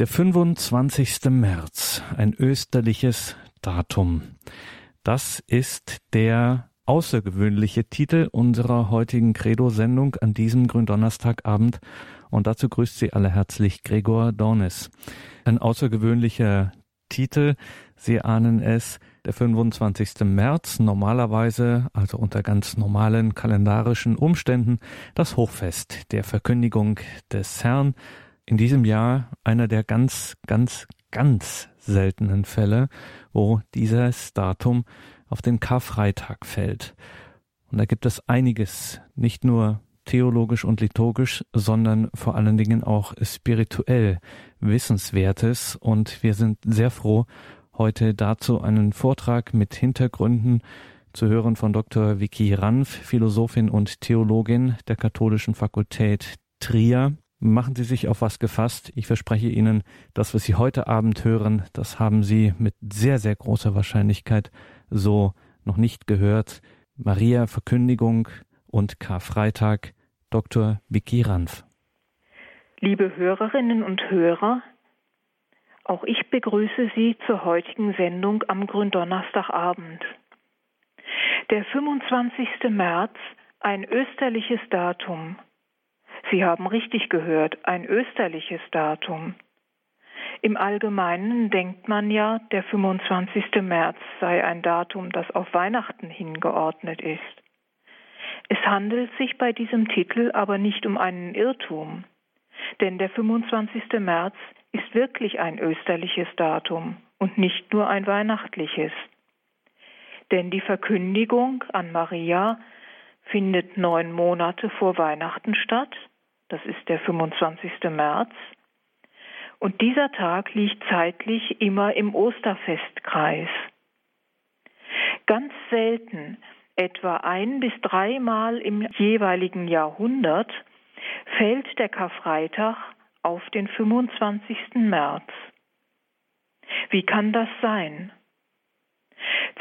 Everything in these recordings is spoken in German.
Der 25. März, ein österliches Datum. Das ist der außergewöhnliche Titel unserer heutigen Credo-Sendung an diesem Gründonnerstagabend. Und dazu grüßt Sie alle herzlich Gregor Dornes. Ein außergewöhnlicher Titel, Sie ahnen es, der 25. März, normalerweise, also unter ganz normalen kalendarischen Umständen, das Hochfest der Verkündigung des Herrn in diesem Jahr einer der ganz, ganz, ganz seltenen Fälle, wo dieses Datum auf den Karfreitag fällt. Und da gibt es einiges, nicht nur theologisch und liturgisch, sondern vor allen Dingen auch spirituell Wissenswertes. Und wir sind sehr froh, heute dazu einen Vortrag mit Hintergründen zu hören von Dr. Vicky Ranf, Philosophin und Theologin der Katholischen Fakultät Trier. Machen Sie sich auf was gefasst. Ich verspreche Ihnen, das, was Sie heute Abend hören, das haben Sie mit sehr, sehr großer Wahrscheinlichkeit so noch nicht gehört. Maria Verkündigung und Karfreitag, Dr. Vicky Ranf. Liebe Hörerinnen und Hörer, auch ich begrüße Sie zur heutigen Sendung am Gründonnerstagabend. Der 25. März, ein österliches Datum. Sie haben richtig gehört, ein österliches Datum. Im Allgemeinen denkt man ja, der 25. März sei ein Datum, das auf Weihnachten hingeordnet ist. Es handelt sich bei diesem Titel aber nicht um einen Irrtum, denn der 25. März ist wirklich ein österliches Datum und nicht nur ein weihnachtliches. Denn die Verkündigung an Maria findet neun Monate vor Weihnachten statt das ist der 25. März. Und dieser Tag liegt zeitlich immer im Osterfestkreis. Ganz selten, etwa ein bis dreimal im jeweiligen Jahrhundert, fällt der Karfreitag auf den 25. März. Wie kann das sein?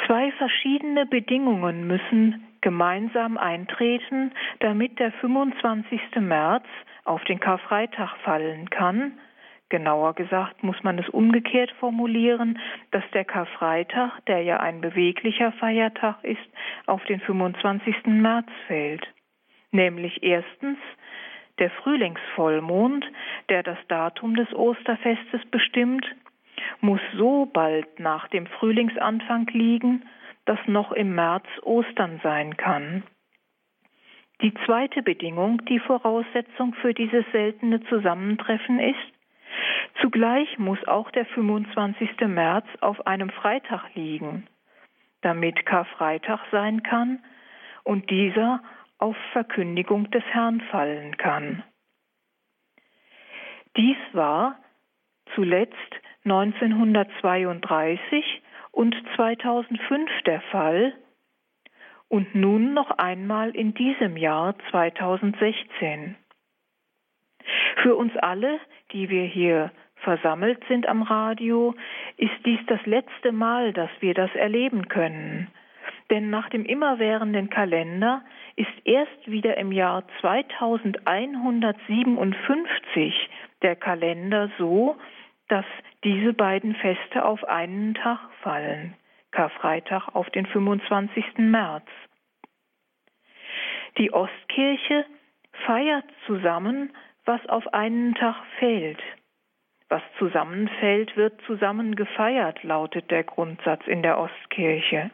Zwei verschiedene Bedingungen müssen gemeinsam eintreten, damit der 25. März auf den Karfreitag fallen kann. Genauer gesagt muss man es umgekehrt formulieren, dass der Karfreitag, der ja ein beweglicher Feiertag ist, auf den 25. März fällt. Nämlich erstens der Frühlingsvollmond, der das Datum des Osterfestes bestimmt, muss so bald nach dem Frühlingsanfang liegen, dass noch im März Ostern sein kann. Die zweite Bedingung, die Voraussetzung für dieses seltene Zusammentreffen ist, zugleich muss auch der 25. März auf einem Freitag liegen, damit Karfreitag sein kann und dieser auf Verkündigung des Herrn fallen kann. Dies war zuletzt 1932 und 2005 der Fall und nun noch einmal in diesem Jahr 2016. Für uns alle, die wir hier versammelt sind am Radio, ist dies das letzte Mal, dass wir das erleben können. Denn nach dem immerwährenden Kalender ist erst wieder im Jahr 2157 der Kalender so, dass diese beiden Feste auf einen Tag fallen, Karfreitag auf den 25. März. Die Ostkirche feiert zusammen, was auf einen Tag fällt. Was zusammenfällt, wird zusammen gefeiert, lautet der Grundsatz in der Ostkirche.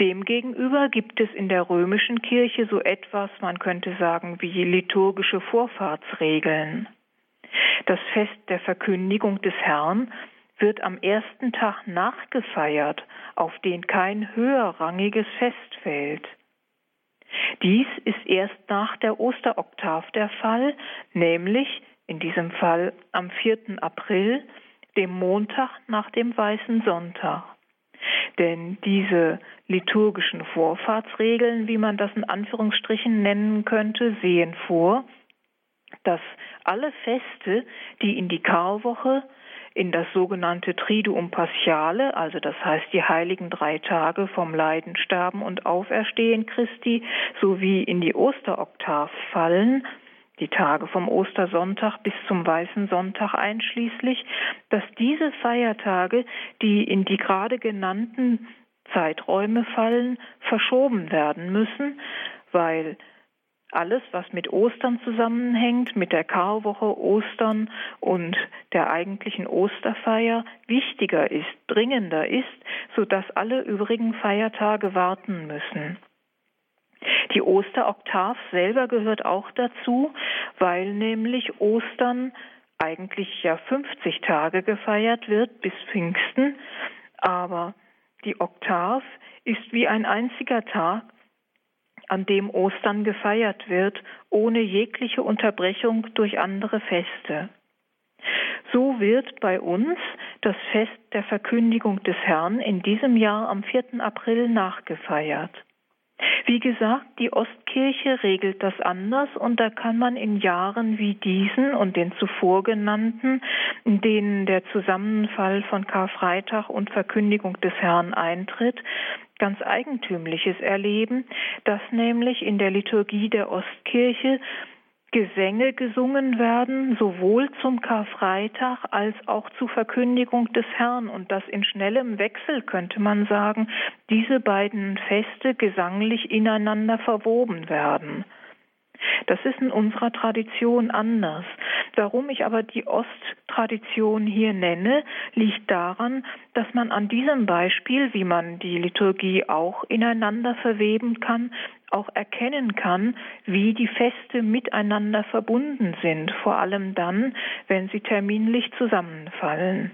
Demgegenüber gibt es in der römischen Kirche so etwas, man könnte sagen, wie liturgische Vorfahrtsregeln. Das Fest der Verkündigung des Herrn wird am ersten Tag nachgefeiert, auf den kein höherrangiges Fest fällt. Dies ist erst nach der Osteroktav der Fall, nämlich in diesem Fall am 4. April, dem Montag nach dem Weißen Sonntag. Denn diese liturgischen Vorfahrtsregeln, wie man das in Anführungsstrichen nennen könnte, sehen vor, dass alle Feste, die in die Karwoche, in das sogenannte Triduum Paschale, also das heißt die heiligen drei Tage vom Leiden, Sterben und Auferstehen Christi, sowie in die Osteroktav fallen, die Tage vom Ostersonntag bis zum Weißen Sonntag einschließlich, dass diese Feiertage, die in die gerade genannten Zeiträume fallen, verschoben werden müssen, weil alles, was mit Ostern zusammenhängt, mit der Karwoche Ostern und der eigentlichen Osterfeier, wichtiger ist, dringender ist, sodass alle übrigen Feiertage warten müssen. Die Osteroktav selber gehört auch dazu, weil nämlich Ostern eigentlich ja 50 Tage gefeiert wird bis Pfingsten, aber die Oktav ist wie ein einziger Tag, an dem Ostern gefeiert wird, ohne jegliche Unterbrechung durch andere Feste. So wird bei uns das Fest der Verkündigung des Herrn in diesem Jahr am 4. April nachgefeiert. Wie gesagt, die Ostkirche regelt das anders und da kann man in Jahren wie diesen und den zuvor genannten, in denen der Zusammenfall von Karfreitag und Verkündigung des Herrn eintritt, ganz Eigentümliches erleben, dass nämlich in der Liturgie der Ostkirche Gesänge gesungen werden, sowohl zum Karfreitag als auch zur Verkündigung des Herrn und dass in schnellem Wechsel, könnte man sagen, diese beiden Feste gesanglich ineinander verwoben werden. Das ist in unserer Tradition anders. Warum ich aber die Osttradition hier nenne, liegt daran, dass man an diesem Beispiel, wie man die Liturgie auch ineinander verweben kann, auch erkennen kann, wie die Feste miteinander verbunden sind, vor allem dann, wenn sie terminlich zusammenfallen.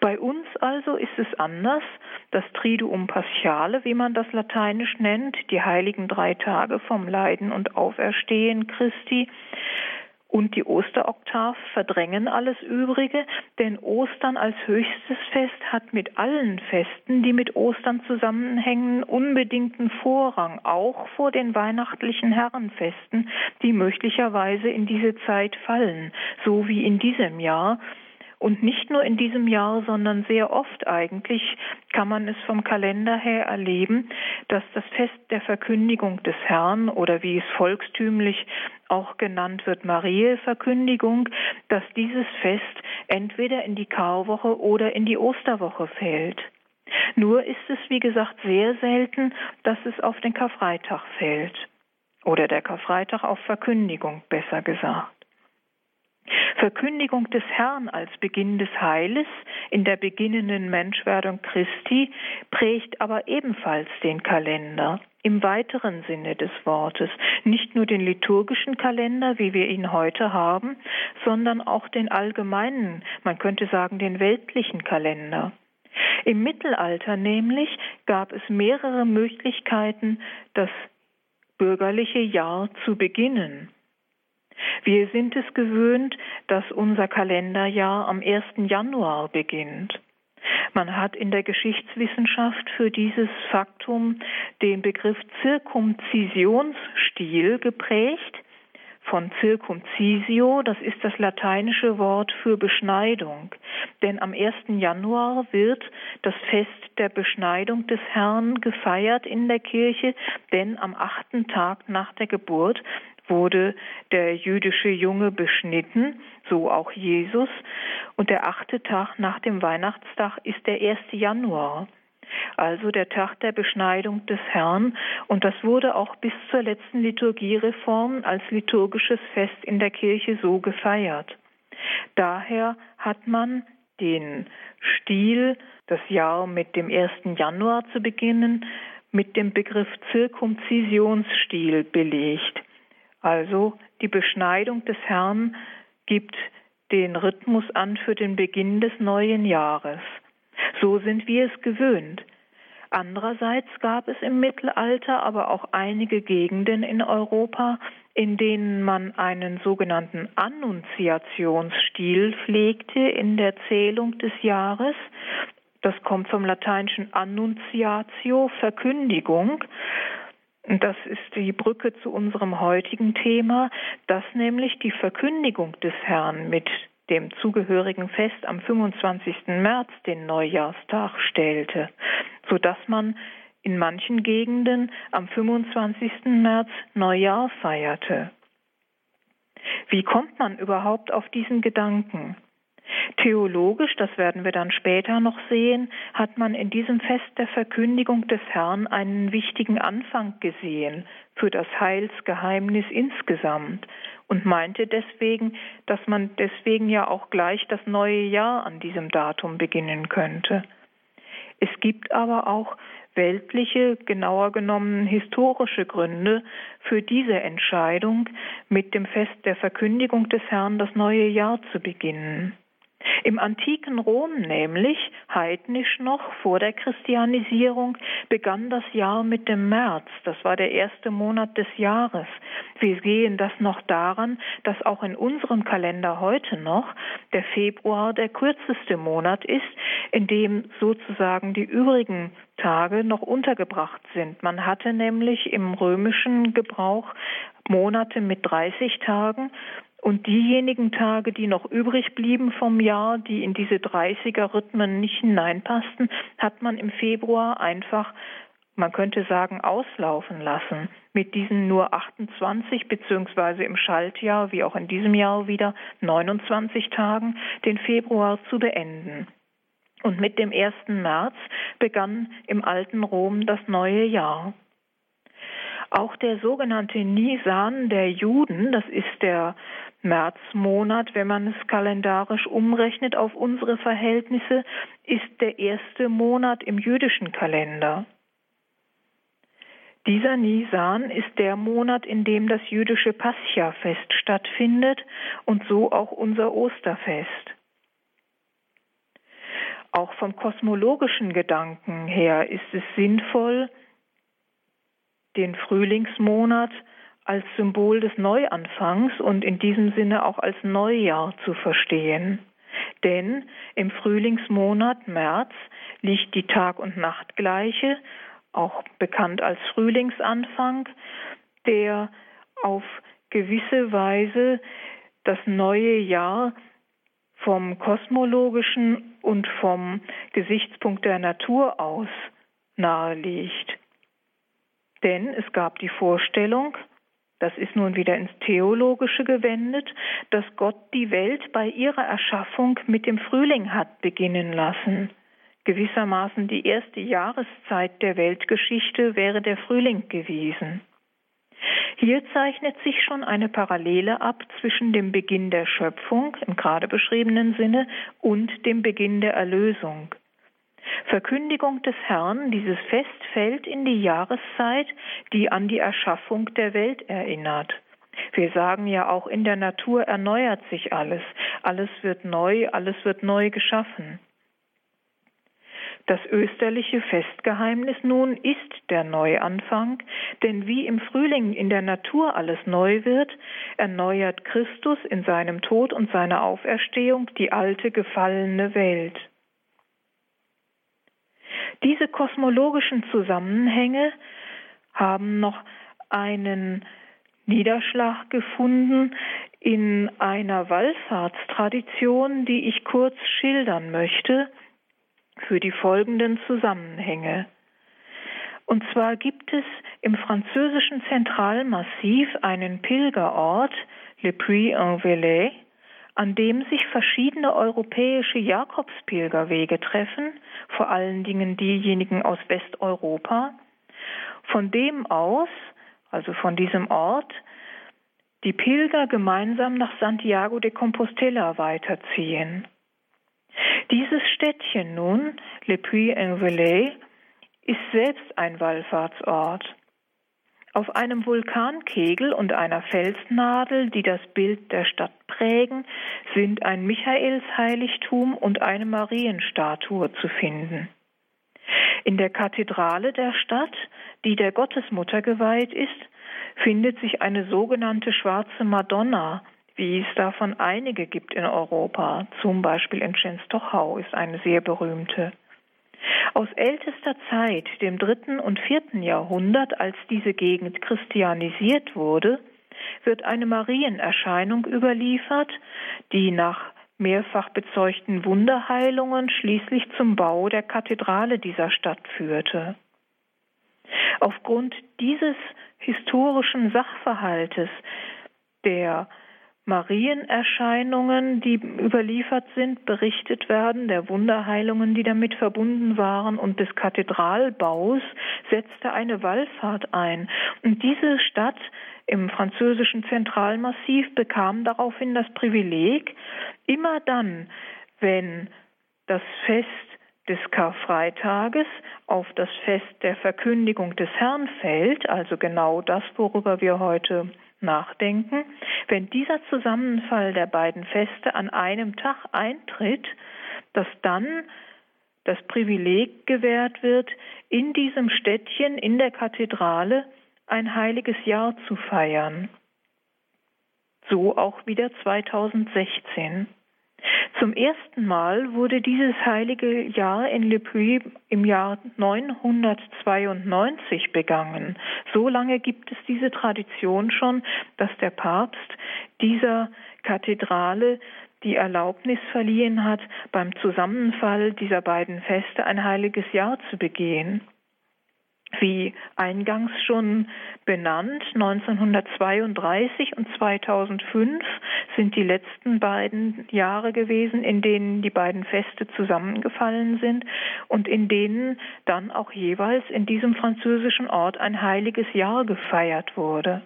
Bei uns also ist es anders. Das Triduum Paschale, wie man das lateinisch nennt, die heiligen drei Tage vom Leiden und Auferstehen Christi, und die Osteroktav verdrängen alles Übrige, denn Ostern als höchstes Fest hat mit allen Festen, die mit Ostern zusammenhängen, unbedingten Vorrang, auch vor den weihnachtlichen Herrenfesten, die möglicherweise in diese Zeit fallen, so wie in diesem Jahr, und nicht nur in diesem Jahr, sondern sehr oft eigentlich kann man es vom Kalender her erleben, dass das Fest der Verkündigung des Herrn oder wie es volkstümlich auch genannt wird, Mariä-Verkündigung, dass dieses Fest entweder in die Karwoche oder in die Osterwoche fällt. Nur ist es, wie gesagt, sehr selten, dass es auf den Karfreitag fällt. Oder der Karfreitag auf Verkündigung, besser gesagt. Verkündigung des Herrn als Beginn des Heiles in der beginnenden Menschwerdung Christi prägt aber ebenfalls den Kalender im weiteren Sinne des Wortes, nicht nur den liturgischen Kalender, wie wir ihn heute haben, sondern auch den allgemeinen, man könnte sagen den weltlichen Kalender. Im Mittelalter nämlich gab es mehrere Möglichkeiten, das bürgerliche Jahr zu beginnen. Wir sind es gewöhnt, dass unser Kalenderjahr am 1. Januar beginnt. Man hat in der Geschichtswissenschaft für dieses Faktum den Begriff Zirkumzisionsstil geprägt. Von Circumcisio, das ist das lateinische Wort für Beschneidung. Denn am 1. Januar wird das Fest der Beschneidung des Herrn gefeiert in der Kirche, denn am achten Tag nach der Geburt wurde der jüdische Junge beschnitten, so auch Jesus. Und der achte Tag nach dem Weihnachtstag ist der 1. Januar, also der Tag der Beschneidung des Herrn. Und das wurde auch bis zur letzten Liturgiereform als liturgisches Fest in der Kirche so gefeiert. Daher hat man den Stil, das Jahr mit dem 1. Januar zu beginnen, mit dem Begriff Zirkumzisionsstil belegt. Also die Beschneidung des Herrn gibt den Rhythmus an für den Beginn des neuen Jahres. So sind wir es gewöhnt. Andererseits gab es im Mittelalter aber auch einige Gegenden in Europa, in denen man einen sogenannten Annunziationsstil pflegte in der Zählung des Jahres. Das kommt vom lateinischen Annunziatio, Verkündigung. Das ist die Brücke zu unserem heutigen Thema, dass nämlich die Verkündigung des Herrn mit dem zugehörigen Fest am 25. März den Neujahrstag stellte, so dass man in manchen Gegenden am 25. März Neujahr feierte. Wie kommt man überhaupt auf diesen Gedanken? Theologisch, das werden wir dann später noch sehen, hat man in diesem Fest der Verkündigung des Herrn einen wichtigen Anfang gesehen für das Heilsgeheimnis insgesamt und meinte deswegen, dass man deswegen ja auch gleich das neue Jahr an diesem Datum beginnen könnte. Es gibt aber auch weltliche, genauer genommen historische Gründe für diese Entscheidung, mit dem Fest der Verkündigung des Herrn das neue Jahr zu beginnen. Im antiken Rom nämlich, heidnisch noch vor der Christianisierung, begann das Jahr mit dem März. Das war der erste Monat des Jahres. Wir sehen das noch daran, dass auch in unserem Kalender heute noch der Februar der kürzeste Monat ist, in dem sozusagen die übrigen Tage noch untergebracht sind. Man hatte nämlich im römischen Gebrauch Monate mit 30 Tagen und diejenigen Tage, die noch übrig blieben vom Jahr, die in diese 30er Rhythmen nicht hineinpassten, hat man im Februar einfach, man könnte sagen, auslaufen lassen. Mit diesen nur 28 beziehungsweise im Schaltjahr, wie auch in diesem Jahr wieder 29 Tagen, den Februar zu beenden. Und mit dem 1. März begann im alten Rom das neue Jahr. Auch der sogenannte Nisan der Juden, das ist der Märzmonat, wenn man es kalendarisch umrechnet auf unsere Verhältnisse, ist der erste Monat im jüdischen Kalender. Dieser Nisan ist der Monat, in dem das jüdische Pascha-Fest stattfindet und so auch unser Osterfest. Auch vom kosmologischen Gedanken her ist es sinnvoll, den Frühlingsmonat als Symbol des Neuanfangs und in diesem Sinne auch als Neujahr zu verstehen. Denn im Frühlingsmonat März liegt die Tag- und Nachtgleiche, auch bekannt als Frühlingsanfang, der auf gewisse Weise das neue Jahr vom kosmologischen und vom Gesichtspunkt der Natur aus naheliegt. Denn es gab die Vorstellung, das ist nun wieder ins Theologische gewendet, dass Gott die Welt bei ihrer Erschaffung mit dem Frühling hat beginnen lassen. Gewissermaßen die erste Jahreszeit der Weltgeschichte wäre der Frühling gewesen. Hier zeichnet sich schon eine Parallele ab zwischen dem Beginn der Schöpfung im gerade beschriebenen Sinne und dem Beginn der Erlösung. Verkündigung des Herrn, dieses Fest fällt in die Jahreszeit, die an die Erschaffung der Welt erinnert. Wir sagen ja auch, in der Natur erneuert sich alles, alles wird neu, alles wird neu geschaffen. Das österliche Festgeheimnis nun ist der Neuanfang, denn wie im Frühling in der Natur alles neu wird, erneuert Christus in seinem Tod und seiner Auferstehung die alte gefallene Welt. Diese kosmologischen Zusammenhänge haben noch einen Niederschlag gefunden in einer Wallfahrtstradition, die ich kurz schildern möchte für die folgenden Zusammenhänge. Und zwar gibt es im französischen Zentralmassiv einen Pilgerort, Le Puy-en-Velay, an dem sich verschiedene europäische Jakobspilgerwege treffen, vor allen Dingen diejenigen aus Westeuropa, von dem aus, also von diesem Ort, die Pilger gemeinsam nach Santiago de Compostela weiterziehen. Dieses Städtchen nun, Le Puy-en-Velay, ist selbst ein Wallfahrtsort. Auf einem Vulkankegel und einer Felsnadel, die das Bild der Stadt prägen, sind ein Michaelsheiligtum und eine Marienstatue zu finden. In der Kathedrale der Stadt, die der Gottesmutter geweiht ist, findet sich eine sogenannte schwarze Madonna, wie es davon einige gibt in Europa. Zum Beispiel in Czenstochau ist eine sehr berühmte. Aus ältester Zeit, dem dritten und vierten Jahrhundert, als diese Gegend christianisiert wurde, wird eine Marienerscheinung überliefert, die nach mehrfach bezeugten Wunderheilungen schließlich zum Bau der Kathedrale dieser Stadt führte. Aufgrund dieses historischen Sachverhaltes, der Marienerscheinungen, die überliefert sind, berichtet werden, der Wunderheilungen, die damit verbunden waren und des Kathedralbaus setzte eine Wallfahrt ein. Und diese Stadt im französischen Zentralmassiv bekam daraufhin das Privileg, immer dann, wenn das Fest des Karfreitages auf das Fest der Verkündigung des Herrn fällt, also genau das, worüber wir heute nachdenken, wenn dieser Zusammenfall der beiden Feste an einem Tag eintritt, dass dann das Privileg gewährt wird, in diesem Städtchen, in der Kathedrale, ein heiliges Jahr zu feiern. So auch wieder 2016. Zum ersten Mal wurde dieses heilige Jahr in Le Puy im Jahr 992 begangen. So lange gibt es diese Tradition schon, dass der Papst dieser Kathedrale die Erlaubnis verliehen hat, beim Zusammenfall dieser beiden Feste ein heiliges Jahr zu begehen. Wie eingangs schon benannt, 1932 und 2005 sind die letzten beiden Jahre gewesen, in denen die beiden Feste zusammengefallen sind und in denen dann auch jeweils in diesem französischen Ort ein heiliges Jahr gefeiert wurde.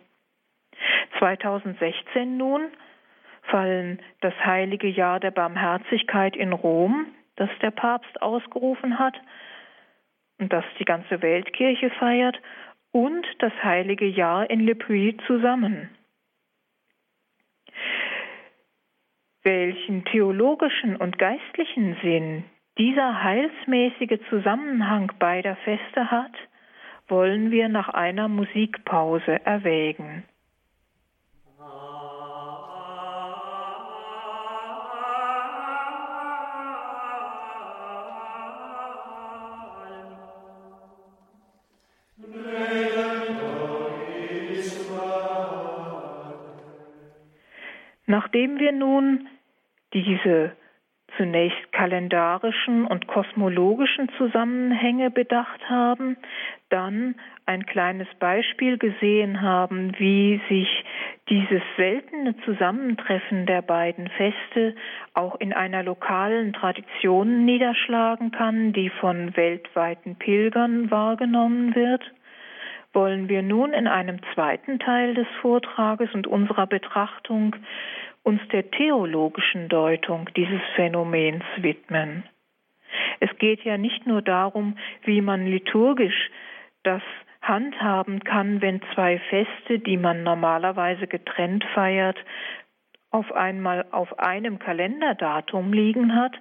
2016 nun fallen das heilige Jahr der Barmherzigkeit in Rom, das der Papst ausgerufen hat, das die ganze Weltkirche feiert, und das heilige Jahr in Le Puy zusammen. Welchen theologischen und geistlichen Sinn dieser heilsmäßige Zusammenhang beider Feste hat, wollen wir nach einer Musikpause erwägen. Nachdem wir nun diese zunächst kalendarischen und kosmologischen Zusammenhänge bedacht haben, dann ein kleines Beispiel gesehen haben, wie sich dieses seltene Zusammentreffen der beiden Feste auch in einer lokalen Tradition niederschlagen kann, die von weltweiten Pilgern wahrgenommen wird, wollen wir nun in einem zweiten Teil des Vortrages und unserer Betrachtung uns der theologischen Deutung dieses Phänomens widmen. Es geht ja nicht nur darum, wie man liturgisch das handhaben kann, wenn zwei Feste, die man normalerweise getrennt feiert, auf einmal auf einem Kalenderdatum liegen hat.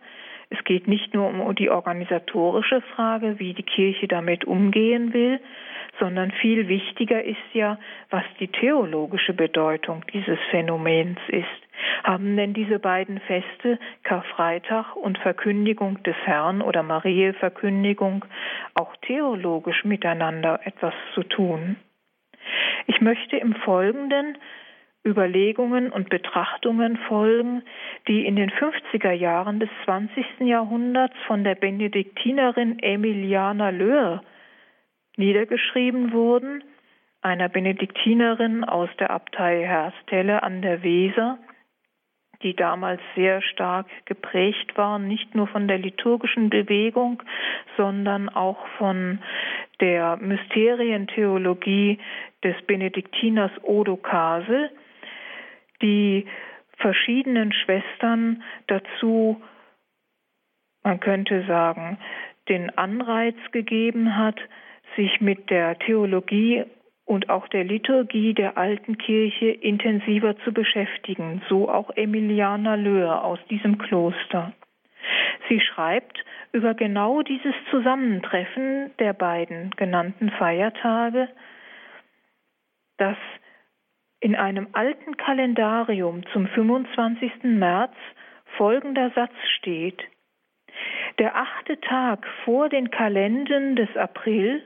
Es geht nicht nur um die organisatorische Frage, wie die Kirche damit umgehen will, sondern viel wichtiger ist ja, was die theologische Bedeutung dieses Phänomens ist. Haben denn diese beiden Feste, Karfreitag und Verkündigung des Herrn oder Mariä-Verkündigung, auch theologisch miteinander etwas zu tun? Ich möchte im Folgenden Überlegungen und Betrachtungen folgen, die in den 50er Jahren des 20. Jahrhunderts von der Benediktinerin Emiliana Löhr niedergeschrieben wurden, einer Benediktinerin aus der Abtei Herstelle an der Weser, die damals sehr stark geprägt waren, nicht nur von der liturgischen Bewegung, sondern auch von der Mysterientheologie des Benediktiners Odo Kasel, die verschiedenen Schwestern dazu, man könnte sagen, den Anreiz gegeben hat, sich mit der Theologie und auch der Liturgie der alten Kirche intensiver zu beschäftigen, so auch Emiliana Löhr aus diesem Kloster. Sie schreibt über genau dieses Zusammentreffen der beiden genannten Feiertage, dass in einem alten Kalendarium zum 25. März folgender Satz steht. Der achte Tag vor den Kalenden des April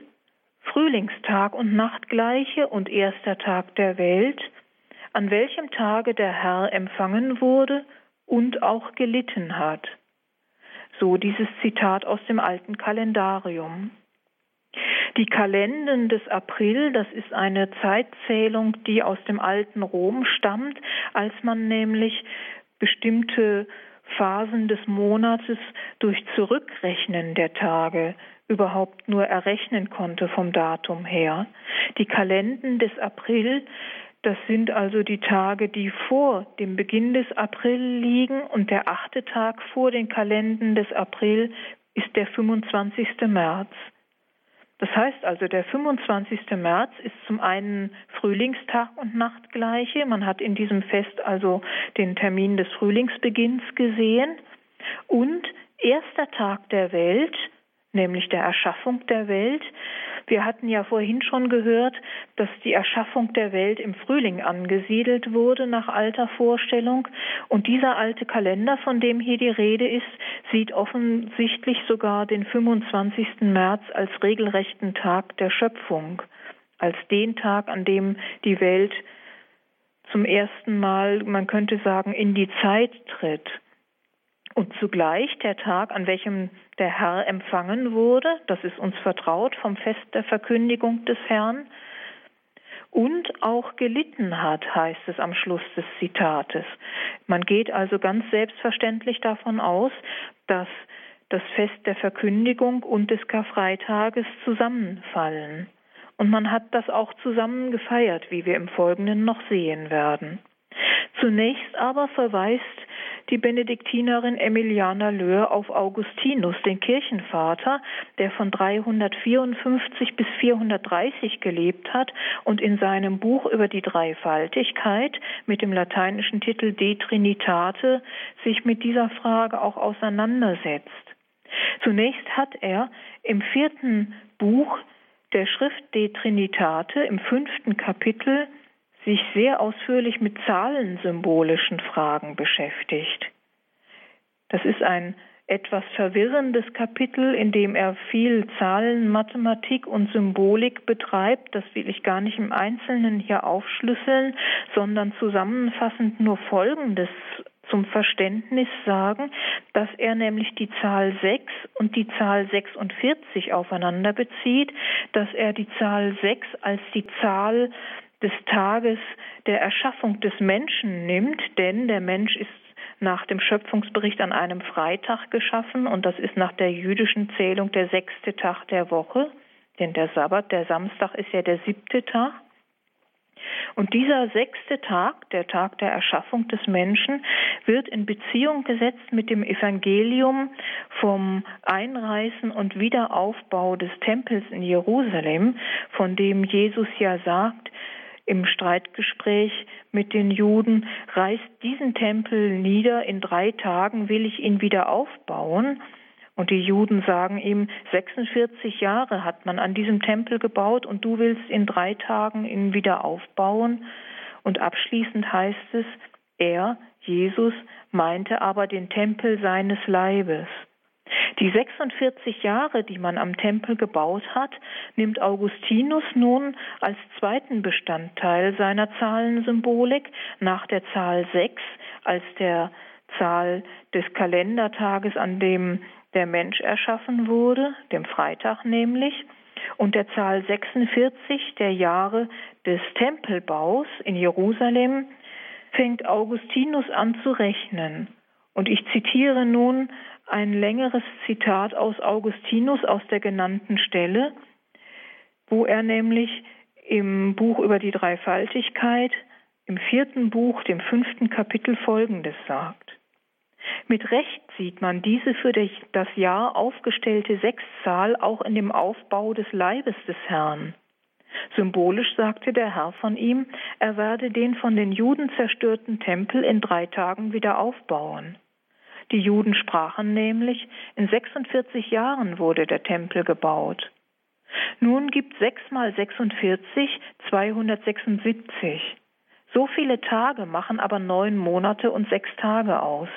Frühlingstag und Nachtgleiche und erster Tag der Welt, an welchem Tage der Herr empfangen wurde und auch gelitten hat. So dieses Zitat aus dem alten Kalendarium. Die Kalenden des April, das ist eine Zeitzählung, die aus dem alten Rom stammt, als man nämlich bestimmte Phasen des Monates durch Zurückrechnen der Tage überhaupt nur errechnen konnte vom Datum her. Die Kalenden des April, das sind also die Tage, die vor dem Beginn des April liegen und der achte Tag vor den Kalenden des April ist der 25. März. Das heißt also, der 25. März ist zum einen Frühlingstag und Nachtgleiche. Man hat in diesem Fest also den Termin des Frühlingsbeginns gesehen. Und erster Tag der Welt, nämlich der Erschaffung der Welt. Wir hatten ja vorhin schon gehört, dass die Erschaffung der Welt im Frühling angesiedelt wurde nach alter Vorstellung. Und dieser alte Kalender, von dem hier die Rede ist, sieht offensichtlich sogar den 25. März als regelrechten Tag der Schöpfung, als den Tag, an dem die Welt zum ersten Mal, man könnte sagen, in die Zeit tritt. Und zugleich der Tag, an welchem der Herr empfangen wurde, das ist uns vertraut vom Fest der Verkündigung des Herrn, und auch gelitten hat, heißt es am Schluss des Zitates. Man geht also ganz selbstverständlich davon aus, dass das Fest der Verkündigung und des Karfreitages zusammenfallen. Und man hat das auch zusammen gefeiert, wie wir im Folgenden noch sehen werden. Zunächst aber verweist die Benediktinerin Emiliana Löhr auf Augustinus, den Kirchenvater, der von 354 bis 430 gelebt hat und in seinem Buch über die Dreifaltigkeit mit dem lateinischen Titel De Trinitate sich mit dieser Frage auch auseinandersetzt. Zunächst hat er im vierten Buch der Schrift De Trinitate im fünften Kapitel sich sehr ausführlich mit zahlensymbolischen Fragen beschäftigt. Das ist ein etwas verwirrendes Kapitel, in dem er viel Zahlenmathematik und Symbolik betreibt. Das will ich gar nicht im Einzelnen hier aufschlüsseln, sondern zusammenfassend nur Folgendes zum Verständnis sagen, dass er nämlich die Zahl 6 und die Zahl 46 aufeinander bezieht, dass er die Zahl 6 als die Zahl des Tages der Erschaffung des Menschen nimmt, denn der Mensch ist nach dem Schöpfungsbericht an einem Freitag geschaffen und das ist nach der jüdischen Zählung der sechste Tag der Woche, denn der Sabbat, der Samstag ist ja der siebte Tag. Und dieser sechste Tag, der Tag der Erschaffung des Menschen, wird in Beziehung gesetzt mit dem Evangelium vom Einreißen und Wiederaufbau des Tempels in Jerusalem, von dem Jesus ja sagt, im Streitgespräch mit den Juden, reißt diesen Tempel nieder, in drei Tagen will ich ihn wieder aufbauen. Und die Juden sagen ihm, 46 Jahre hat man an diesem Tempel gebaut und du willst in drei Tagen ihn wieder aufbauen. Und abschließend heißt es, er, Jesus, meinte aber den Tempel seines Leibes. Die 46 Jahre, die man am Tempel gebaut hat, nimmt Augustinus nun als zweiten Bestandteil seiner Zahlensymbolik nach der Zahl 6 als der Zahl des Kalendertages, an dem der Mensch erschaffen wurde, dem Freitag nämlich, und der Zahl 46 der Jahre des Tempelbaus in Jerusalem fängt Augustinus an zu rechnen. Und ich zitiere nun ein längeres Zitat aus Augustinus aus der genannten Stelle, wo er nämlich im Buch über die Dreifaltigkeit, im vierten Buch, dem fünften Kapitel folgendes sagt. Mit Recht sieht man diese für das Jahr aufgestellte Sechszahl auch in dem Aufbau des Leibes des Herrn. Symbolisch sagte der Herr von ihm, er werde den von den Juden zerstörten Tempel in drei Tagen wieder aufbauen. Die Juden sprachen nämlich, in 46 Jahren wurde der Tempel gebaut. Nun gibt sechs mal 46 276. So viele Tage machen aber neun Monate und sechs Tage aus.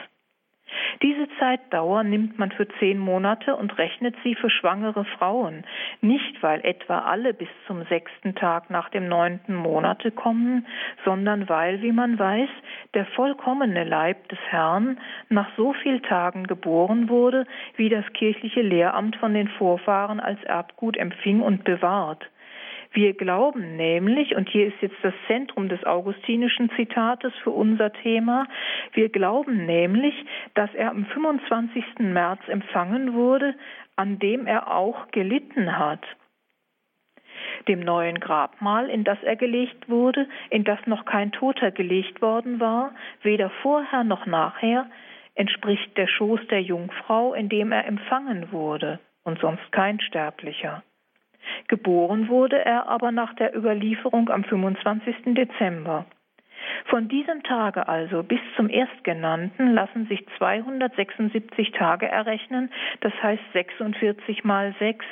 Diese Zeitdauer nimmt man für zehn Monate und rechnet sie für schwangere Frauen, nicht weil etwa alle bis zum sechsten Tag nach dem neunten Monate kommen, sondern weil, wie man weiß, der vollkommene Leib des Herrn nach so viel Tagen geboren wurde, wie das kirchliche Lehramt von den Vorfahren als Erbgut empfing und bewahrt. Wir glauben nämlich, und hier ist jetzt das Zentrum des augustinischen Zitates für unser Thema, wir glauben nämlich, dass er am 25. März empfangen wurde, an dem er auch gelitten hat. Dem neuen Grabmal, in das er gelegt wurde, in das noch kein Toter gelegt worden war, weder vorher noch nachher, entspricht der Schoß der Jungfrau, in dem er empfangen wurde, und sonst kein Sterblicher. Geboren wurde er aber nach der Überlieferung am 25. Dezember. Von diesem Tage also bis zum Erstgenannten lassen sich 276 Tage errechnen, das heißt 46 mal 6.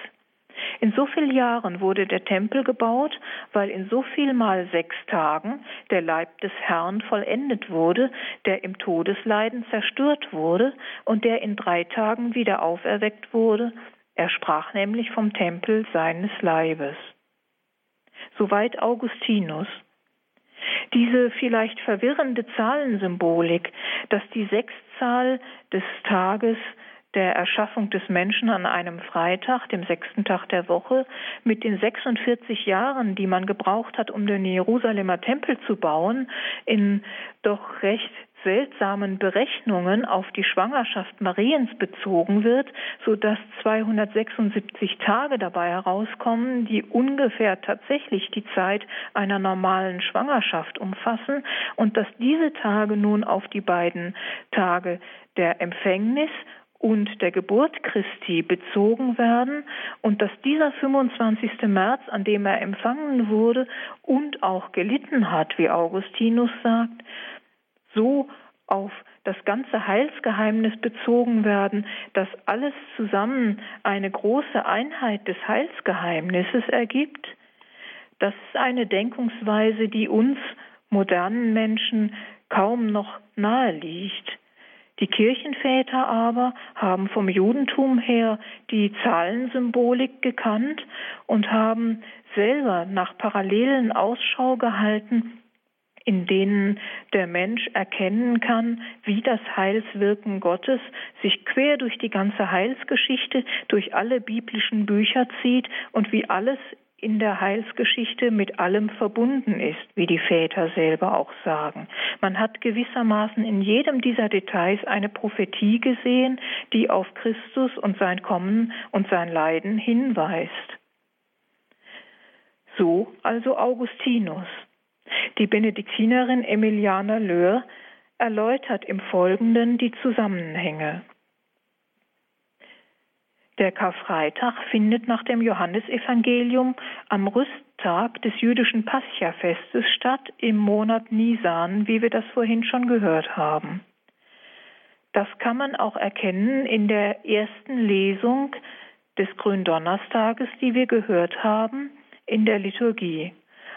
In so vielen Jahren wurde der Tempel gebaut, weil in so viel mal sechs Tagen der Leib des Herrn vollendet wurde, der im Todesleiden zerstört wurde und der in drei Tagen wieder auferweckt wurde, er sprach nämlich vom Tempel seines Leibes. Soweit Augustinus. Diese vielleicht verwirrende Zahlensymbolik, dass die Sechszahl des Tages der Erschaffung des Menschen an einem Freitag, dem sechsten Tag der Woche, mit den 46 Jahren, die man gebraucht hat, um den Jerusalemer Tempel zu bauen, in doch recht seltsamen Berechnungen auf die Schwangerschaft Mariens bezogen wird, so dass 276 Tage dabei herauskommen, die ungefähr tatsächlich die Zeit einer normalen Schwangerschaft umfassen und dass diese Tage nun auf die beiden Tage der Empfängnis und der Geburt Christi bezogen werden und dass dieser 25. März, an dem er empfangen wurde und auch gelitten hat, wie Augustinus sagt, so auf das ganze Heilsgeheimnis bezogen werden, dass alles zusammen eine große Einheit des Heilsgeheimnisses ergibt, das ist eine Denkungsweise, die uns modernen Menschen kaum noch nahe liegt. Die Kirchenväter aber haben vom Judentum her die Zahlensymbolik gekannt und haben selber nach Parallelen Ausschau gehalten in denen der Mensch erkennen kann, wie das Heilswirken Gottes sich quer durch die ganze Heilsgeschichte, durch alle biblischen Bücher zieht und wie alles in der Heilsgeschichte mit allem verbunden ist, wie die Väter selber auch sagen. Man hat gewissermaßen in jedem dieser Details eine Prophetie gesehen, die auf Christus und sein Kommen und sein Leiden hinweist. So also Augustinus. Die Benediktinerin Emiliana Löhr erläutert im Folgenden die Zusammenhänge. Der Karfreitag findet nach dem Johannesevangelium am Rüsttag des jüdischen Pascha-Festes statt im Monat Nisan, wie wir das vorhin schon gehört haben. Das kann man auch erkennen in der ersten Lesung des Gründonnerstages, die wir gehört haben, in der Liturgie.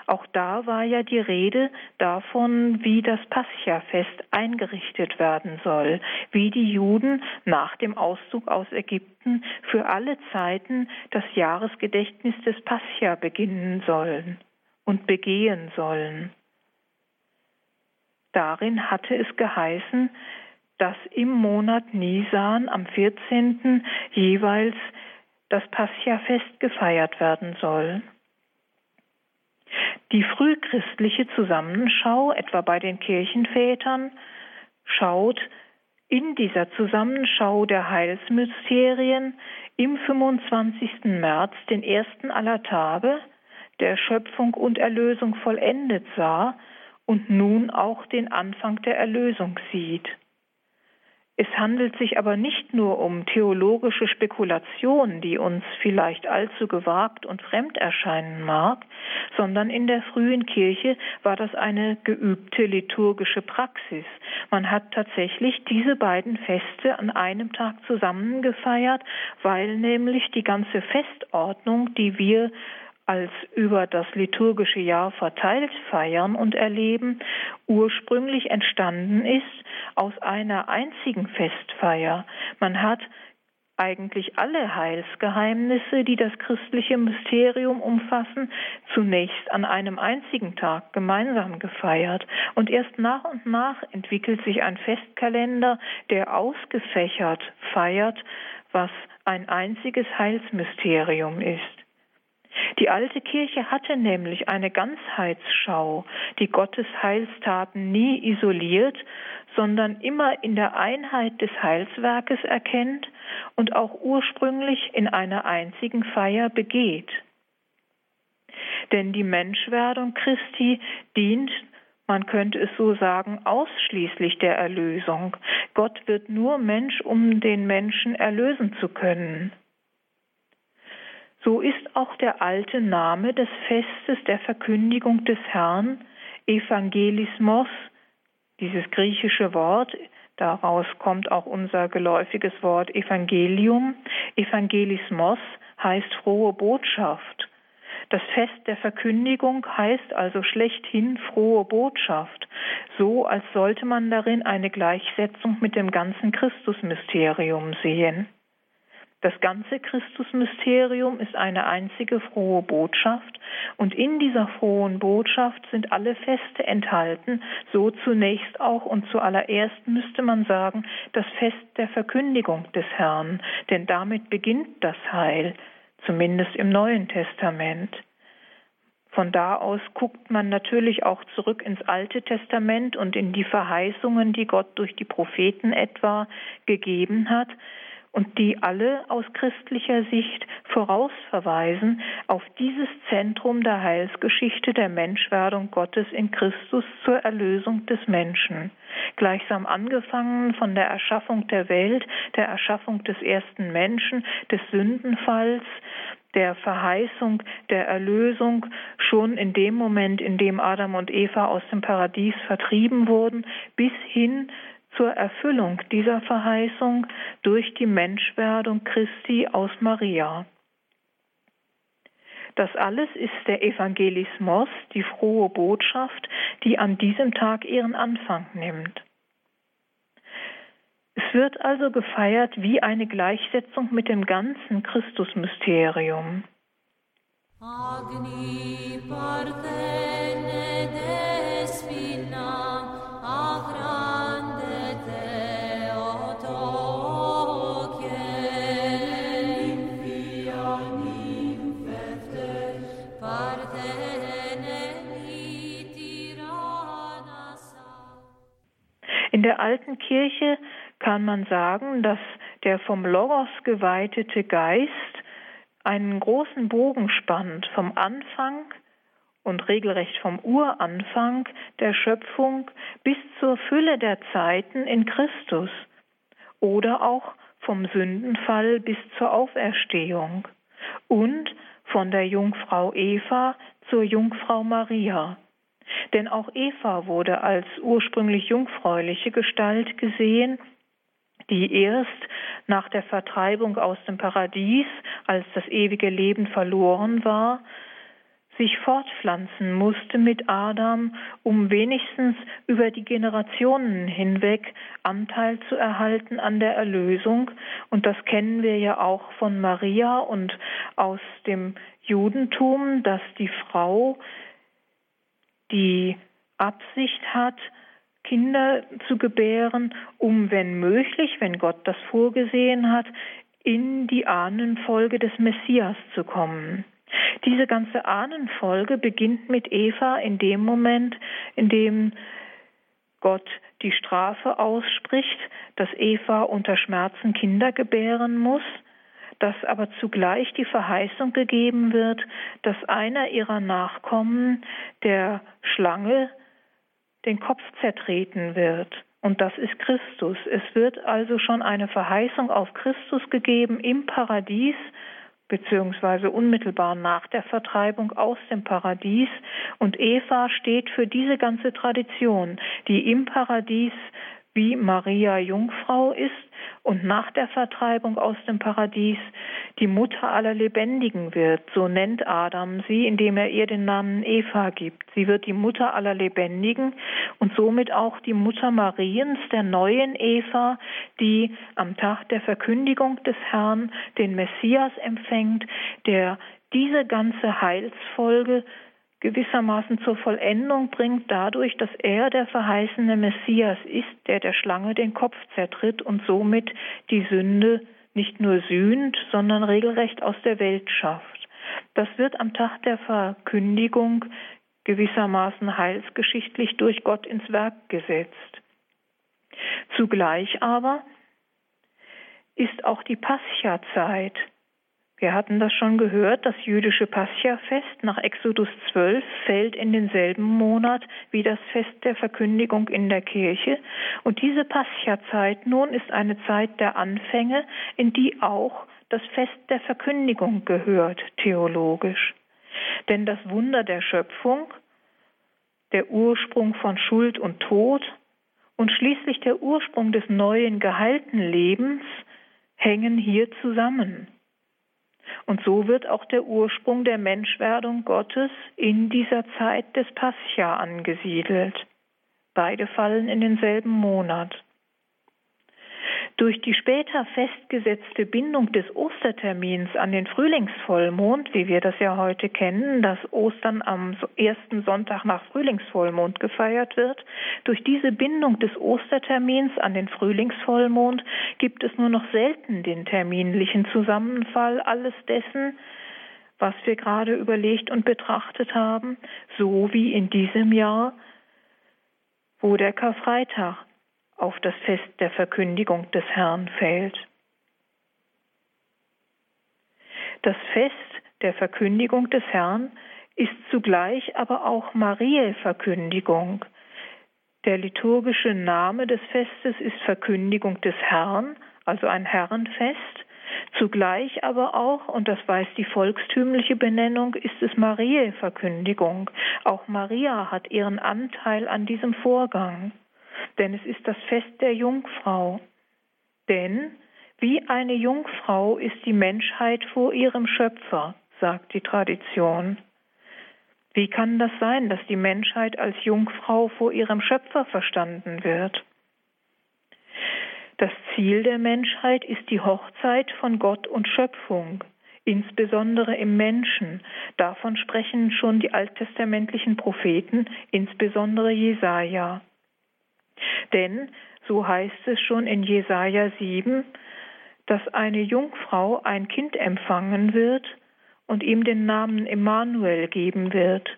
Auch da war ja die Rede davon, wie das Pascha-Fest eingerichtet werden soll, wie die Juden nach dem Auszug aus Ägypten für alle Zeiten das Jahresgedächtnis des Pascha beginnen sollen und begehen sollen. Darin hatte es geheißen, dass im Monat Nisan am 14. jeweils das Pascha-Fest gefeiert werden soll. Die frühchristliche Zusammenschau, etwa bei den Kirchenvätern, schaut in dieser Zusammenschau der Heilsmysterien im 25. März den ersten aller Tage, der Schöpfung und Erlösung vollendet sah und nun auch den Anfang der Erlösung sieht. Es handelt sich aber nicht nur um theologische Spekulation, die uns vielleicht allzu gewagt und fremd erscheinen mag, sondern in der frühen Kirche war das eine geübte liturgische Praxis. Man hat tatsächlich diese beiden Feste an einem Tag zusammengefeiert, weil nämlich die ganze Festordnung, die wir als über das liturgische Jahr verteilt feiern und erleben, ursprünglich entstanden ist aus einer einzigen Festfeier. Man hat eigentlich alle Heilsgeheimnisse, die das christliche Mysterium umfassen, zunächst an einem einzigen Tag gemeinsam gefeiert. Und erst nach und nach entwickelt sich ein Festkalender, der ausgefächert feiert, was ein einziges Heilsmysterium ist. Die alte Kirche hatte nämlich eine Ganzheitsschau, die Gottes Heilstaten nie isoliert, sondern immer in der Einheit des Heilswerkes erkennt und auch ursprünglich in einer einzigen Feier begeht. Denn die Menschwerdung Christi dient, man könnte es so sagen, ausschließlich der Erlösung. Gott wird nur Mensch, um den Menschen erlösen zu können. So ist auch der alte Name des Festes der Verkündigung des Herrn, Evangelismos, dieses griechische Wort, daraus kommt auch unser geläufiges Wort Evangelium. Evangelismos heißt frohe Botschaft. Das Fest der Verkündigung heißt also schlechthin frohe Botschaft, so als sollte man darin eine Gleichsetzung mit dem ganzen Christusmysterium sehen. Das ganze Christusmysterium ist eine einzige frohe Botschaft und in dieser frohen Botschaft sind alle Feste enthalten, so zunächst auch und zuallererst müsste man sagen, das Fest der Verkündigung des Herrn, denn damit beginnt das Heil, zumindest im Neuen Testament. Von da aus guckt man natürlich auch zurück ins Alte Testament und in die Verheißungen, die Gott durch die Propheten etwa gegeben hat, und die alle aus christlicher Sicht vorausverweisen auf dieses Zentrum der Heilsgeschichte der Menschwerdung Gottes in Christus zur Erlösung des Menschen. Gleichsam angefangen von der Erschaffung der Welt, der Erschaffung des ersten Menschen, des Sündenfalls, der Verheißung der Erlösung schon in dem Moment, in dem Adam und Eva aus dem Paradies vertrieben wurden, bis hin zur Erfüllung dieser Verheißung durch die Menschwerdung Christi aus Maria. Das alles ist der Evangelismus, die frohe Botschaft, die an diesem Tag ihren Anfang nimmt. Es wird also gefeiert wie eine Gleichsetzung mit dem ganzen Christusmysterium. Agni parthene In der alten Kirche kann man sagen, dass der vom Logos geweitete Geist einen großen Bogen spannt vom Anfang und regelrecht vom Uranfang der Schöpfung bis zur Fülle der Zeiten in Christus oder auch vom Sündenfall bis zur Auferstehung und von der Jungfrau Eva zur Jungfrau Maria. Denn auch Eva wurde als ursprünglich jungfräuliche Gestalt gesehen, die erst nach der Vertreibung aus dem Paradies, als das ewige Leben verloren war, sich fortpflanzen musste mit Adam, um wenigstens über die Generationen hinweg Anteil zu erhalten an der Erlösung. Und das kennen wir ja auch von Maria und aus dem Judentum, dass die Frau die Absicht hat, Kinder zu gebären, um, wenn möglich, wenn Gott das vorgesehen hat, in die Ahnenfolge des Messias zu kommen. Diese ganze Ahnenfolge beginnt mit Eva in dem Moment, in dem Gott die Strafe ausspricht, dass Eva unter Schmerzen Kinder gebären muss dass aber zugleich die Verheißung gegeben wird, dass einer ihrer Nachkommen der Schlange den Kopf zertreten wird. Und das ist Christus. Es wird also schon eine Verheißung auf Christus gegeben im Paradies, beziehungsweise unmittelbar nach der Vertreibung aus dem Paradies. Und Eva steht für diese ganze Tradition, die im Paradies wie Maria Jungfrau ist und nach der Vertreibung aus dem Paradies die Mutter aller Lebendigen wird. So nennt Adam sie, indem er ihr den Namen Eva gibt. Sie wird die Mutter aller Lebendigen und somit auch die Mutter Mariens, der neuen Eva, die am Tag der Verkündigung des Herrn den Messias empfängt, der diese ganze Heilsfolge gewissermaßen zur Vollendung bringt dadurch, dass er der verheißene Messias ist, der der Schlange den Kopf zertritt und somit die Sünde nicht nur sühnt, sondern regelrecht aus der Welt schafft. Das wird am Tag der Verkündigung gewissermaßen heilsgeschichtlich durch Gott ins Werk gesetzt. Zugleich aber ist auch die Pascha-Zeit wir hatten das schon gehört, das jüdische Pascha-Fest nach Exodus 12 fällt in denselben Monat wie das Fest der Verkündigung in der Kirche. Und diese Pascha-Zeit nun ist eine Zeit der Anfänge, in die auch das Fest der Verkündigung gehört, theologisch. Denn das Wunder der Schöpfung, der Ursprung von Schuld und Tod und schließlich der Ursprung des neuen geheilten Lebens hängen hier zusammen. Und so wird auch der Ursprung der Menschwerdung Gottes in dieser Zeit des Pascha angesiedelt. Beide fallen in denselben Monat. Durch die später festgesetzte Bindung des Ostertermins an den Frühlingsvollmond, wie wir das ja heute kennen, dass Ostern am ersten Sonntag nach Frühlingsvollmond gefeiert wird, durch diese Bindung des Ostertermins an den Frühlingsvollmond gibt es nur noch selten den terminlichen Zusammenfall alles dessen, was wir gerade überlegt und betrachtet haben, so wie in diesem Jahr, wo der Karfreitag auf das Fest der Verkündigung des Herrn fällt. Das Fest der Verkündigung des Herrn ist zugleich aber auch Mariä-Verkündigung. Der liturgische Name des Festes ist Verkündigung des Herrn, also ein Herrenfest. Zugleich aber auch, und das weiß die volkstümliche Benennung, ist es Mariä-Verkündigung. Auch Maria hat ihren Anteil an diesem Vorgang denn es ist das Fest der Jungfrau. Denn wie eine Jungfrau ist die Menschheit vor ihrem Schöpfer, sagt die Tradition. Wie kann das sein, dass die Menschheit als Jungfrau vor ihrem Schöpfer verstanden wird? Das Ziel der Menschheit ist die Hochzeit von Gott und Schöpfung, insbesondere im Menschen. Davon sprechen schon die alttestamentlichen Propheten, insbesondere Jesaja. Denn, so heißt es schon in Jesaja 7, dass eine Jungfrau ein Kind empfangen wird und ihm den Namen Emmanuel geben wird.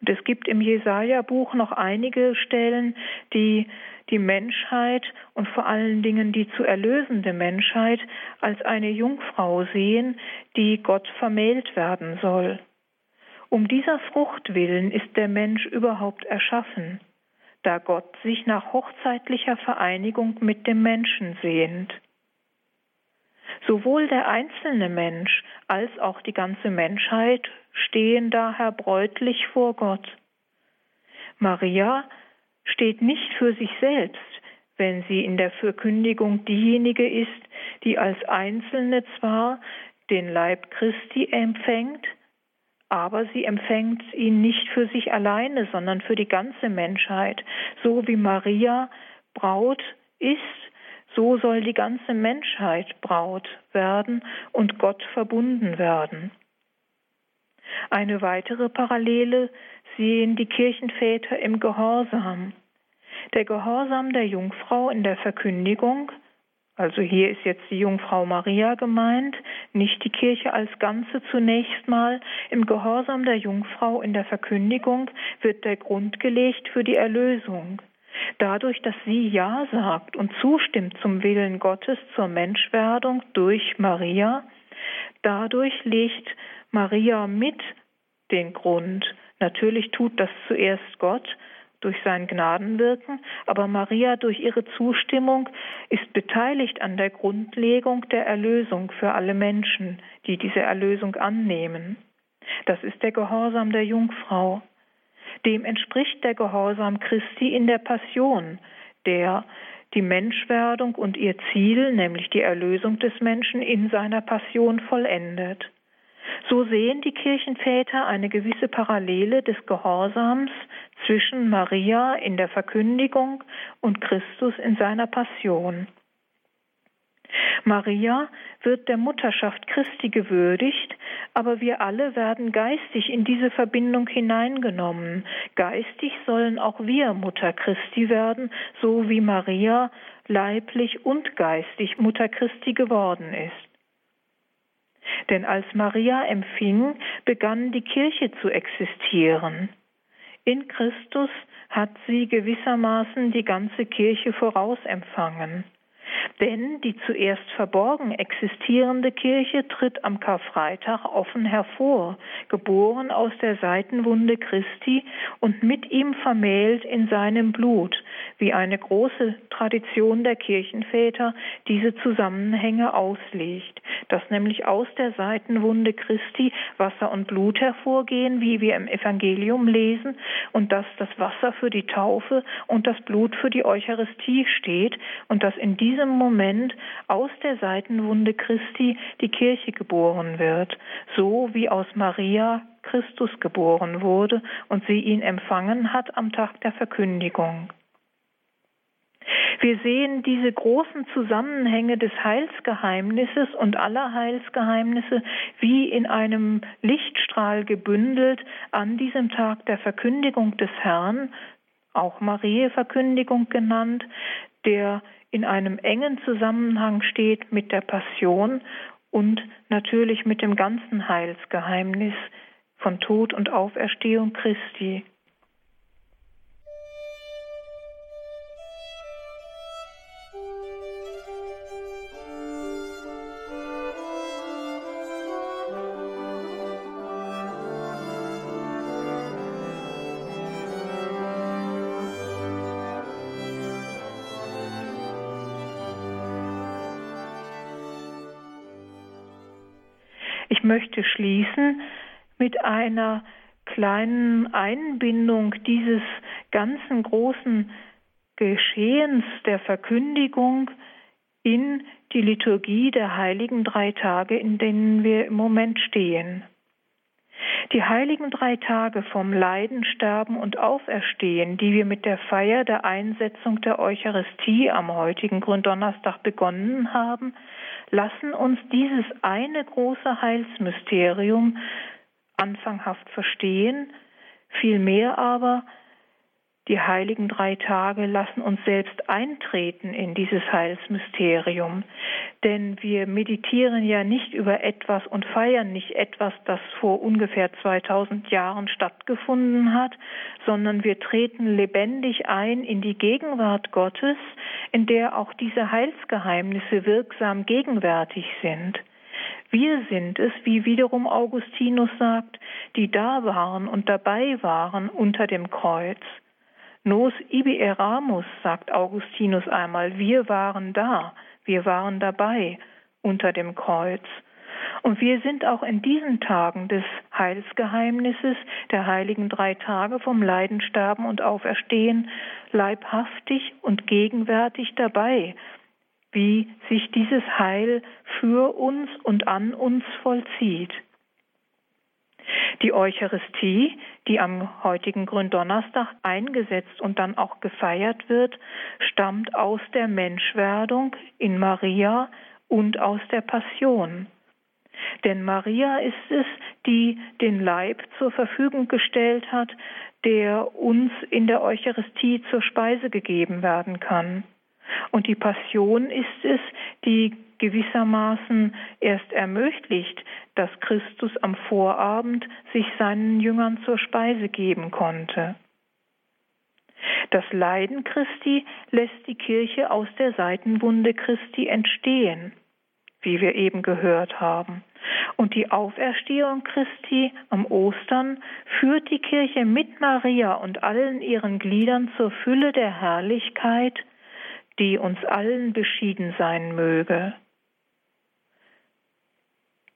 Und es gibt im Jesaja-Buch noch einige Stellen, die die Menschheit und vor allen Dingen die zu erlösende Menschheit als eine Jungfrau sehen, die Gott vermählt werden soll. Um dieser Frucht willen ist der Mensch überhaupt erschaffen da Gott sich nach hochzeitlicher Vereinigung mit dem Menschen sehnt. Sowohl der einzelne Mensch als auch die ganze Menschheit stehen daher bräutlich vor Gott. Maria steht nicht für sich selbst, wenn sie in der Verkündigung diejenige ist, die als Einzelne zwar den Leib Christi empfängt, aber sie empfängt ihn nicht für sich alleine, sondern für die ganze Menschheit. So wie Maria Braut ist, so soll die ganze Menschheit Braut werden und Gott verbunden werden. Eine weitere Parallele sehen die Kirchenväter im Gehorsam. Der Gehorsam der Jungfrau in der Verkündigung also hier ist jetzt die Jungfrau Maria gemeint, nicht die Kirche als Ganze zunächst mal. Im Gehorsam der Jungfrau in der Verkündigung wird der Grund gelegt für die Erlösung. Dadurch, dass sie Ja sagt und zustimmt zum Willen Gottes zur Menschwerdung durch Maria, dadurch legt Maria mit den Grund. Natürlich tut das zuerst Gott, durch sein Gnadenwirken, aber Maria durch ihre Zustimmung ist beteiligt an der Grundlegung der Erlösung für alle Menschen, die diese Erlösung annehmen. Das ist der Gehorsam der Jungfrau. Dem entspricht der Gehorsam Christi in der Passion, der die Menschwerdung und ihr Ziel, nämlich die Erlösung des Menschen, in seiner Passion vollendet. So sehen die Kirchenväter eine gewisse Parallele des Gehorsams zwischen Maria in der Verkündigung und Christus in seiner Passion. Maria wird der Mutterschaft Christi gewürdigt, aber wir alle werden geistig in diese Verbindung hineingenommen. Geistig sollen auch wir Mutter Christi werden, so wie Maria leiblich und geistig Mutter Christi geworden ist. Denn als Maria empfing, begann die Kirche zu existieren. In Christus hat sie gewissermaßen die ganze Kirche vorausempfangen. Denn die zuerst verborgen existierende Kirche tritt am Karfreitag offen hervor, geboren aus der Seitenwunde Christi und mit ihm vermählt in seinem Blut, wie eine große Tradition der Kirchenväter diese Zusammenhänge auslegt, dass nämlich aus der Seitenwunde Christi Wasser und Blut hervorgehen, wie wir im Evangelium lesen, und dass das Wasser für die Taufe und das Blut für die Eucharistie steht und dass in diesem Moment aus der Seitenwunde Christi die Kirche geboren wird, so wie aus Maria Christus geboren wurde und sie ihn empfangen hat am Tag der Verkündigung. Wir sehen diese großen Zusammenhänge des Heilsgeheimnisses und aller Heilsgeheimnisse wie in einem Lichtstrahl gebündelt an diesem Tag der Verkündigung des Herrn, auch Marie-Verkündigung genannt, der in einem engen Zusammenhang steht mit der Passion und natürlich mit dem ganzen Heilsgeheimnis von Tod und Auferstehung Christi. Einer kleinen Einbindung dieses ganzen großen Geschehens der Verkündigung in die Liturgie der heiligen drei Tage, in denen wir im Moment stehen. Die heiligen drei Tage vom Leiden, Sterben und Auferstehen, die wir mit der Feier der Einsetzung der Eucharistie am heutigen Gründonnerstag begonnen haben, lassen uns dieses eine große Heilsmysterium anfanghaft verstehen, vielmehr aber die heiligen drei Tage lassen uns selbst eintreten in dieses Heilsmysterium, denn wir meditieren ja nicht über etwas und feiern nicht etwas, das vor ungefähr 2000 Jahren stattgefunden hat, sondern wir treten lebendig ein in die Gegenwart Gottes, in der auch diese Heilsgeheimnisse wirksam gegenwärtig sind. Wir sind es, wie wiederum Augustinus sagt, die da waren und dabei waren unter dem Kreuz. Nos ibi eramus, sagt Augustinus einmal, wir waren da, wir waren dabei unter dem Kreuz. Und wir sind auch in diesen Tagen des Heilsgeheimnisses der heiligen drei Tage vom Leiden, Sterben und Auferstehen leibhaftig und gegenwärtig dabei, wie sich dieses Heil für uns und an uns vollzieht. Die Eucharistie, die am heutigen Gründonnerstag eingesetzt und dann auch gefeiert wird, stammt aus der Menschwerdung in Maria und aus der Passion. Denn Maria ist es, die den Leib zur Verfügung gestellt hat, der uns in der Eucharistie zur Speise gegeben werden kann. Und die Passion ist es, die gewissermaßen erst ermöglicht, dass Christus am Vorabend sich seinen Jüngern zur Speise geben konnte. Das Leiden Christi lässt die Kirche aus der Seitenwunde Christi entstehen, wie wir eben gehört haben. Und die Auferstehung Christi am Ostern führt die Kirche mit Maria und allen ihren Gliedern zur Fülle der Herrlichkeit, die uns allen beschieden sein möge.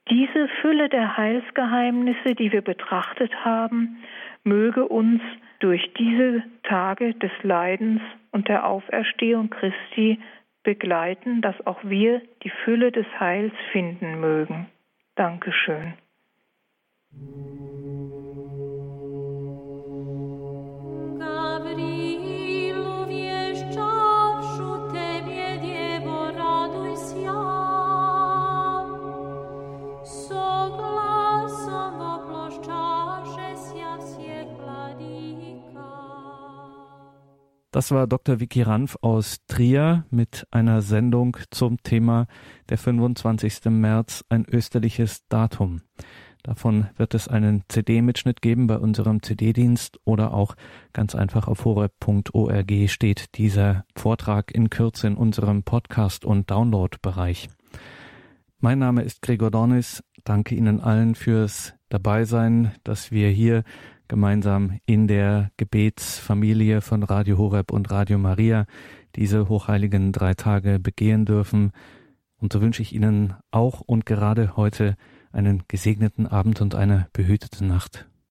Diese Fülle der Heilsgeheimnisse, die wir betrachtet haben, möge uns durch diese Tage des Leidens und der Auferstehung Christi begleiten, dass auch wir die Fülle des Heils finden mögen. Dankeschön. Das war Dr. Vicky Ranf aus Trier mit einer Sendung zum Thema der 25. März, ein österliches Datum. Davon wird es einen CD-Mitschnitt geben bei unserem CD-Dienst oder auch ganz einfach auf horeb.org steht dieser Vortrag in Kürze in unserem Podcast- und Download-Bereich. Mein Name ist Gregor Dornis. Danke Ihnen allen fürs Dabeisein, dass wir hier gemeinsam in der Gebetsfamilie von Radio Horeb und Radio Maria diese hochheiligen drei Tage begehen dürfen. Und so wünsche ich Ihnen auch und gerade heute einen gesegneten Abend und eine behütete Nacht.